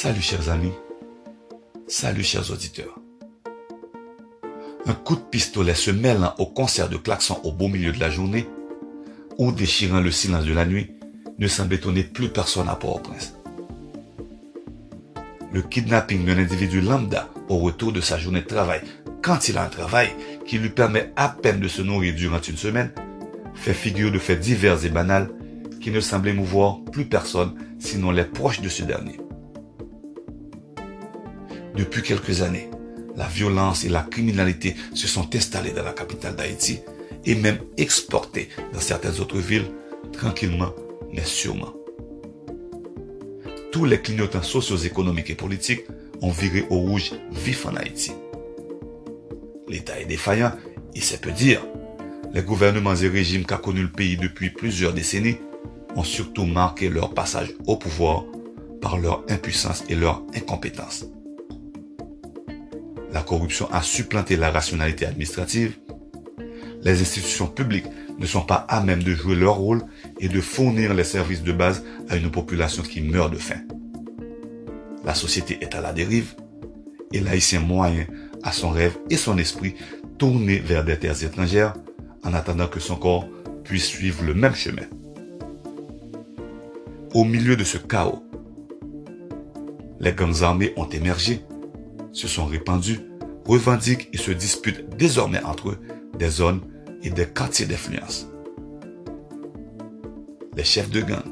Salut chers amis, salut chers auditeurs. Un coup de pistolet se mêlant au concert de klaxon au beau milieu de la journée ou déchirant le silence de la nuit ne semble étonner plus personne à Port-au-Prince. Le kidnapping d'un individu lambda au retour de sa journée de travail, quand il a un travail qui lui permet à peine de se nourrir durant une semaine, fait figure de faits divers et banals qui ne semblent émouvoir plus personne sinon les proches de ce dernier. Depuis quelques années, la violence et la criminalité se sont installées dans la capitale d'Haïti et même exportées dans certaines autres villes, tranquillement mais sûrement. Tous les clignotants socio-économiques et politiques ont viré au rouge vif en Haïti. L'État est défaillant, et c'est peu dire. Les gouvernements et régimes qu'a connu le pays depuis plusieurs décennies ont surtout marqué leur passage au pouvoir par leur impuissance et leur incompétence. La corruption a supplanté la rationalité administrative. Les institutions publiques ne sont pas à même de jouer leur rôle et de fournir les services de base à une population qui meurt de faim. La société est à la dérive et l'haïtien moyen a son rêve et son esprit tournés vers des terres étrangères en attendant que son corps puisse suivre le même chemin. Au milieu de ce chaos, les gangs armés ont émergé, se sont répandus, revendiquent et se disputent désormais entre eux des zones et des quartiers d'influence. Les chefs de gang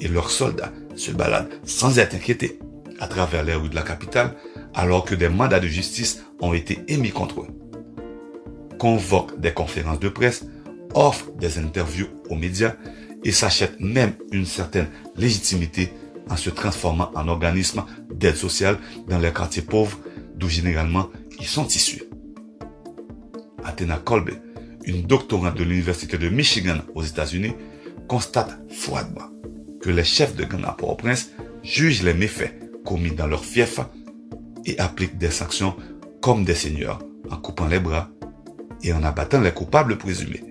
et leurs soldats se baladent sans être inquiétés à travers les rues de la capitale alors que des mandats de justice ont été émis contre eux. Convoquent des conférences de presse, offrent des interviews aux médias et s'achètent même une certaine légitimité en se transformant en organisme d'aide sociale dans les quartiers pauvres d'où généralement ils sont issus. Athena Kolbe, une doctorante de l'Université de Michigan aux États-Unis, constate froidement que les chefs de gang à Port-au-Prince jugent les méfaits commis dans leur fief et appliquent des sanctions comme des seigneurs en coupant les bras et en abattant les coupables présumés.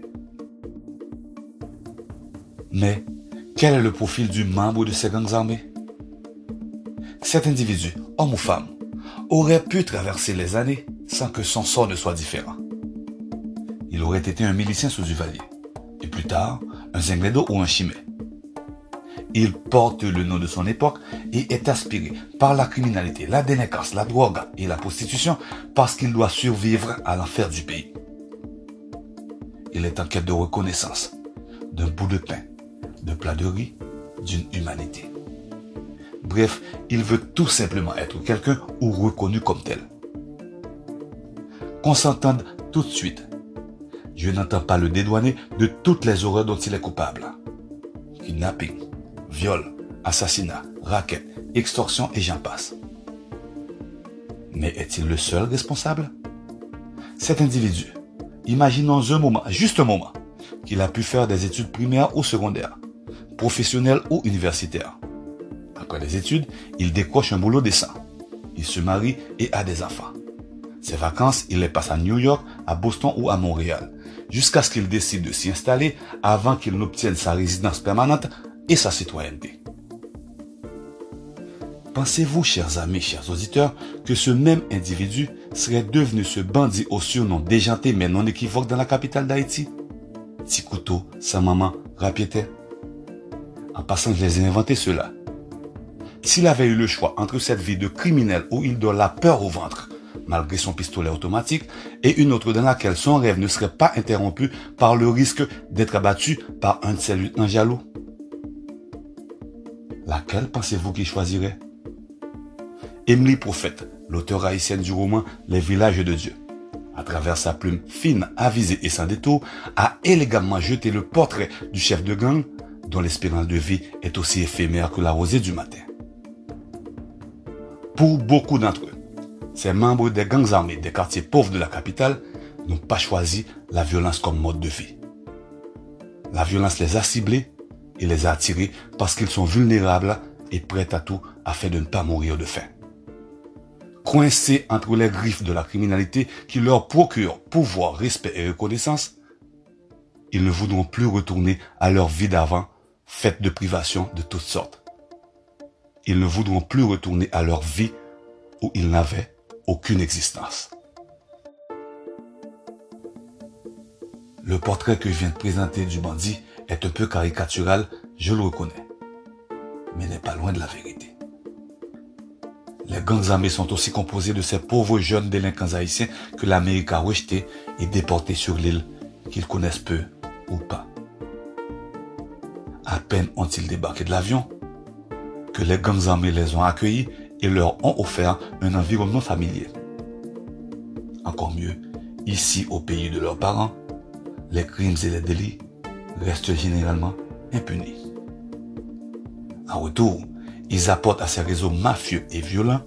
Mais quel est le profil du membre de ces gangs armés? Cet individu, homme ou femme, aurait pu traverser les années sans que son sort ne soit différent. Il aurait été un milicien sous Duvalier, et plus tard, un Zengledo ou un Chimay. Il porte le nom de son époque et est aspiré par la criminalité, la délinquance, la drogue et la prostitution parce qu'il doit survivre à l'enfer du pays. Il est en quête de reconnaissance, d'un bout de pain, de plat de riz, d'une humanité. Bref, il veut tout simplement être quelqu'un ou reconnu comme tel. Qu'on s'entende tout de suite. Je n'entends pas le dédouaner de toutes les horreurs dont il est coupable. Kidnapping, viol, assassinat, racket, extorsion et j'en passe. Mais est-il le seul responsable? Cet individu, imaginons un moment, juste un moment, qu'il a pu faire des études primaires ou secondaires, professionnelles ou universitaires. Après les études, il décroche un boulot décent. Il se marie et a des enfants. Ses vacances, il les passe à New York, à Boston ou à Montréal, jusqu'à ce qu'il décide de s'y installer avant qu'il n'obtienne sa résidence permanente et sa citoyenneté. Pensez-vous, chers amis, chers auditeurs, que ce même individu serait devenu ce bandit au surnom déjanté mais non équivoque dans la capitale d'Haïti? Petit couteau, sa maman, rapiété En passant, je les ai inventés ceux-là. S'il avait eu le choix entre cette vie de criminel où il donne la peur au ventre, malgré son pistolet automatique, et une autre dans laquelle son rêve ne serait pas interrompu par le risque d'être abattu par un de ses lieutenants jaloux, Laquelle pensez-vous qu'il choisirait? Emily Prophète, l'auteur haïtienne du roman Les villages de Dieu, à travers sa plume fine, avisée et sans détour, a élégamment jeté le portrait du chef de gang dont l'espérance de vie est aussi éphémère que la rosée du matin. Pour beaucoup d'entre eux, ces membres des gangs armés des quartiers pauvres de la capitale n'ont pas choisi la violence comme mode de vie. La violence les a ciblés et les a attirés parce qu'ils sont vulnérables et prêts à tout afin de ne pas mourir de faim. Coincés entre les griffes de la criminalité qui leur procure pouvoir, respect et reconnaissance, ils ne voudront plus retourner à leur vie d'avant, faite de privations de toutes sortes. Ils ne voudront plus retourner à leur vie où ils n'avaient aucune existence. Le portrait que je viens de présenter du bandit est un peu caricatural, je le reconnais, mais n'est pas loin de la vérité. Les gangs armés sont aussi composés de ces pauvres jeunes délinquants haïtiens que l'Amérique a rejetés et déportés sur l'île, qu'ils connaissent peu ou pas. À peine ont-ils débarqué de l'avion que les gangs armés les ont accueillis et leur ont offert un environnement familier. Encore mieux, ici au pays de leurs parents, les crimes et les délits restent généralement impunis. En retour, ils apportent à ces réseaux mafieux et violents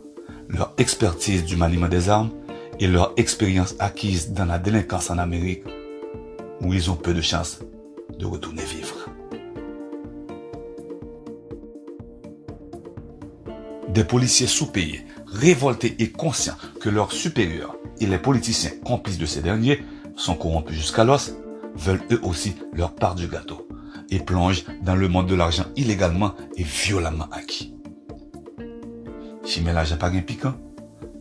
leur expertise du maniement des armes et leur expérience acquise dans la délinquance en Amérique, où ils ont peu de chances de retourner vivre. Des policiers sous-payés, révoltés et conscients que leurs supérieurs et les politiciens complices de ces derniers sont corrompus jusqu'à l'os, veulent eux aussi leur part du gâteau et plongent dans le monde de l'argent illégalement et violemment acquis. Si mélange n'a pas un piquant,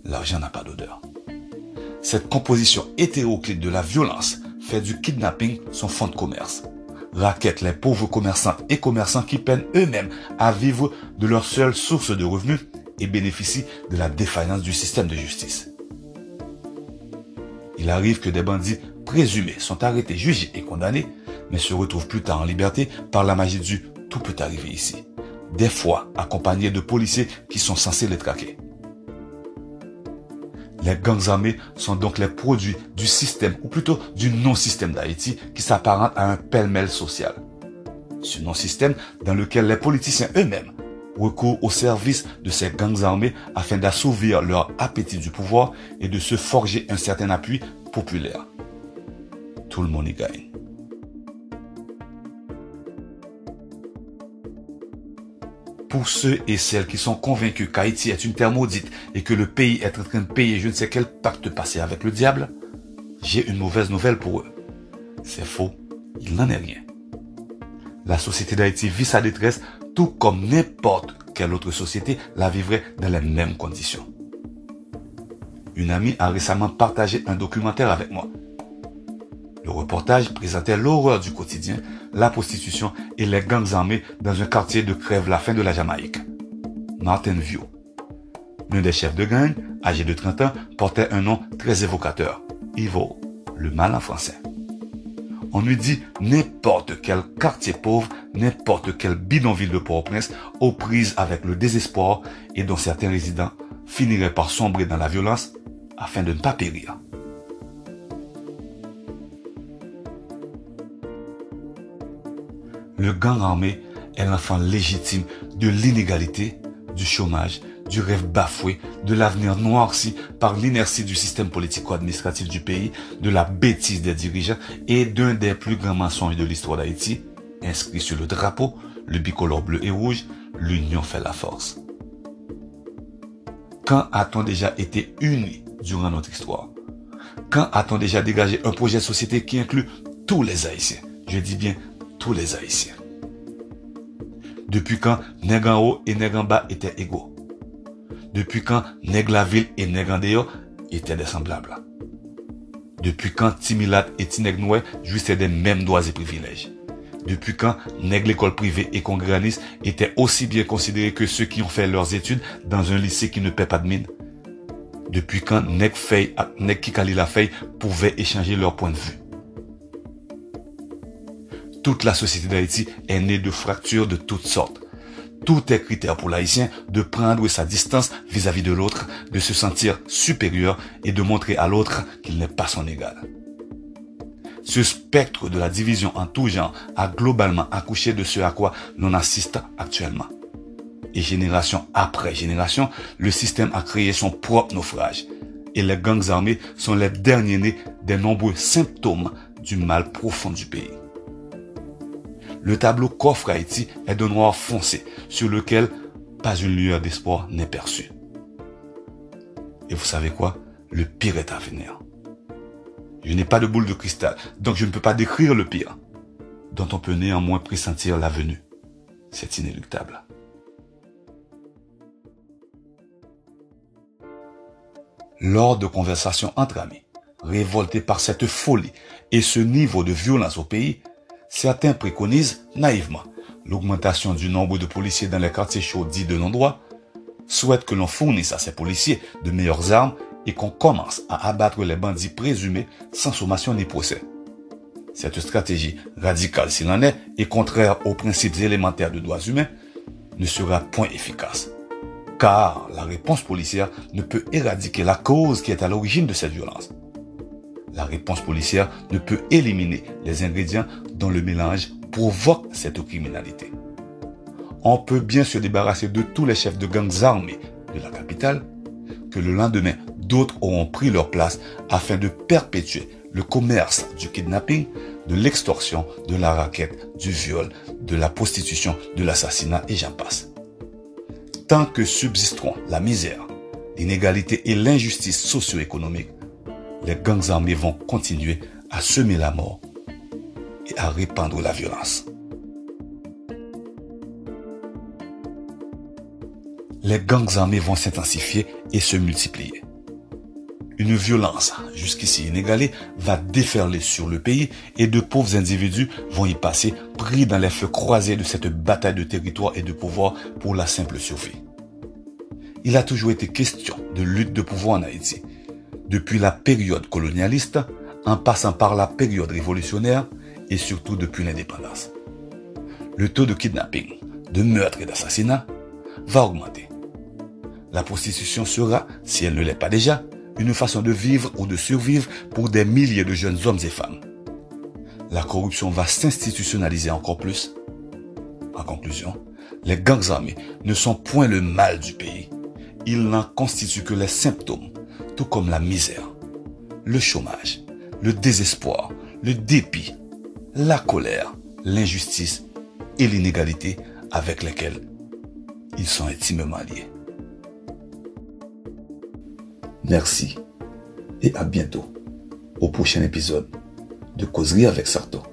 l'argent n'a pas d'odeur. Cette composition hétéroclite de la violence fait du kidnapping son fonds de commerce. Raquette les pauvres commerçants et commerçants qui peinent eux-mêmes à vivre de leur seule source de revenus et bénéficient de la défaillance du système de justice. Il arrive que des bandits présumés sont arrêtés, jugés et condamnés, mais se retrouvent plus tard en liberté par la magie du tout peut arriver ici. Des fois accompagnés de policiers qui sont censés les traquer. Les gangs armés sont donc les produits du système, ou plutôt du non-système d'Haïti, qui s'apparente à un pêle-mêle social. Ce non-système dans lequel les politiciens eux-mêmes recourent au service de ces gangs armés afin d'assouvir leur appétit du pouvoir et de se forger un certain appui populaire tout le monde y gagne. Pour ceux et celles qui sont convaincus qu'Haïti est une terre maudite et que le pays est en train de payer je ne sais quel pacte passé avec le diable, j'ai une mauvaise nouvelle pour eux. C'est faux, il n'en est rien. La société d'Haïti vit sa détresse tout comme n'importe quelle autre société la vivrait dans les mêmes conditions. Une amie a récemment partagé un documentaire avec moi le reportage présentait l'horreur du quotidien, la prostitution et les gangs armés dans un quartier de crève la fin de la Jamaïque. Martin View. L'un des chefs de gang, âgé de 30 ans, portait un nom très évocateur. Evil, le mal en français. On lui dit n'importe quel quartier pauvre, n'importe quel bidonville de Port-au-Prince aux prises avec le désespoir et dont certains résidents finiraient par sombrer dans la violence afin de ne pas périr. Le gang armé est l'enfant légitime de l'inégalité, du chômage, du rêve bafoué, de l'avenir noirci par l'inertie du système politico-administratif du pays, de la bêtise des dirigeants et d'un des plus grands mensonges de l'histoire d'Haïti, inscrit sur le drapeau, le bicolore bleu et rouge, l'union fait la force. Quand a-t-on déjà été unis durant notre histoire? Quand a-t-on déjà dégagé un projet de société qui inclut tous les Haïtiens? Je dis bien les Haïtiens. Depuis quand Nègre et Nègre étaient égaux? Depuis quand Nègre et Nègre étaient des semblables Depuis quand Timilat et Tinègre jouissaient des mêmes droits et privilèges? Depuis quand Nègre l'école privée et congréanistes étaient aussi bien considérés que ceux qui ont fait leurs études dans un lycée qui ne paie pas de mine? Depuis quand Nègre Fay et Kikali la Fay pouvaient échanger leurs points de vue? Toute la société d'Haïti est née de fractures de toutes sortes. Tout est critère pour l'haïtien de prendre sa distance vis-à-vis de l'autre, de se sentir supérieur et de montrer à l'autre qu'il n'est pas son égal. Ce spectre de la division en tout genre a globalement accouché de ce à quoi l'on assiste actuellement. Et génération après génération, le système a créé son propre naufrage. Et les gangs armés sont les derniers nés des nombreux symptômes du mal profond du pays. Le tableau qu'offre Haïti est de noir foncé, sur lequel pas une lueur d'espoir n'est perçue. Et vous savez quoi? Le pire est à venir. Je n'ai pas de boule de cristal, donc je ne peux pas décrire le pire, dont on peut néanmoins pressentir la venue. C'est inéluctable. Lors de conversations entre amis, révoltés par cette folie et ce niveau de violence au pays, certains préconisent naïvement l'augmentation du nombre de policiers dans les quartiers chauds dits de non-droit, souhaitent que l'on fournisse à ces policiers de meilleures armes et qu'on commence à abattre les bandits présumés sans sommation ni procès. Cette stratégie radicale s'il en est et contraire aux principes élémentaires de droits humains ne sera point efficace. Car la réponse policière ne peut éradiquer la cause qui est à l'origine de cette violence. La réponse policière ne peut éliminer les ingrédients dont le mélange provoque cette criminalité. On peut bien se débarrasser de tous les chefs de gangs armés de la capitale, que le lendemain, d'autres auront pris leur place afin de perpétuer le commerce du kidnapping, de l'extorsion, de la raquette, du viol, de la prostitution, de l'assassinat et j'en passe. Tant que subsisteront la misère, l'inégalité et l'injustice socio-économique, les gangs armés vont continuer à semer la mort et à répandre la violence. Les gangs armés vont s'intensifier et se multiplier. Une violence jusqu'ici inégalée va déferler sur le pays et de pauvres individus vont y passer pris dans les feux croisés de cette bataille de territoire et de pouvoir pour la simple survie. Il a toujours été question de lutte de pouvoir en Haïti. Depuis la période colonialiste, en passant par la période révolutionnaire et surtout depuis l'indépendance. Le taux de kidnapping, de meurtre et d'assassinat va augmenter. La prostitution sera, si elle ne l'est pas déjà, une façon de vivre ou de survivre pour des milliers de jeunes hommes et femmes. La corruption va s'institutionnaliser encore plus. En conclusion, les gangs armés ne sont point le mal du pays. Ils n'en constituent que les symptômes, tout comme la misère, le chômage, le désespoir, le dépit, la colère, l'injustice et l'inégalité avec lesquels ils sont intimement liés. Merci et à bientôt au prochain épisode de Causerie avec Sarto.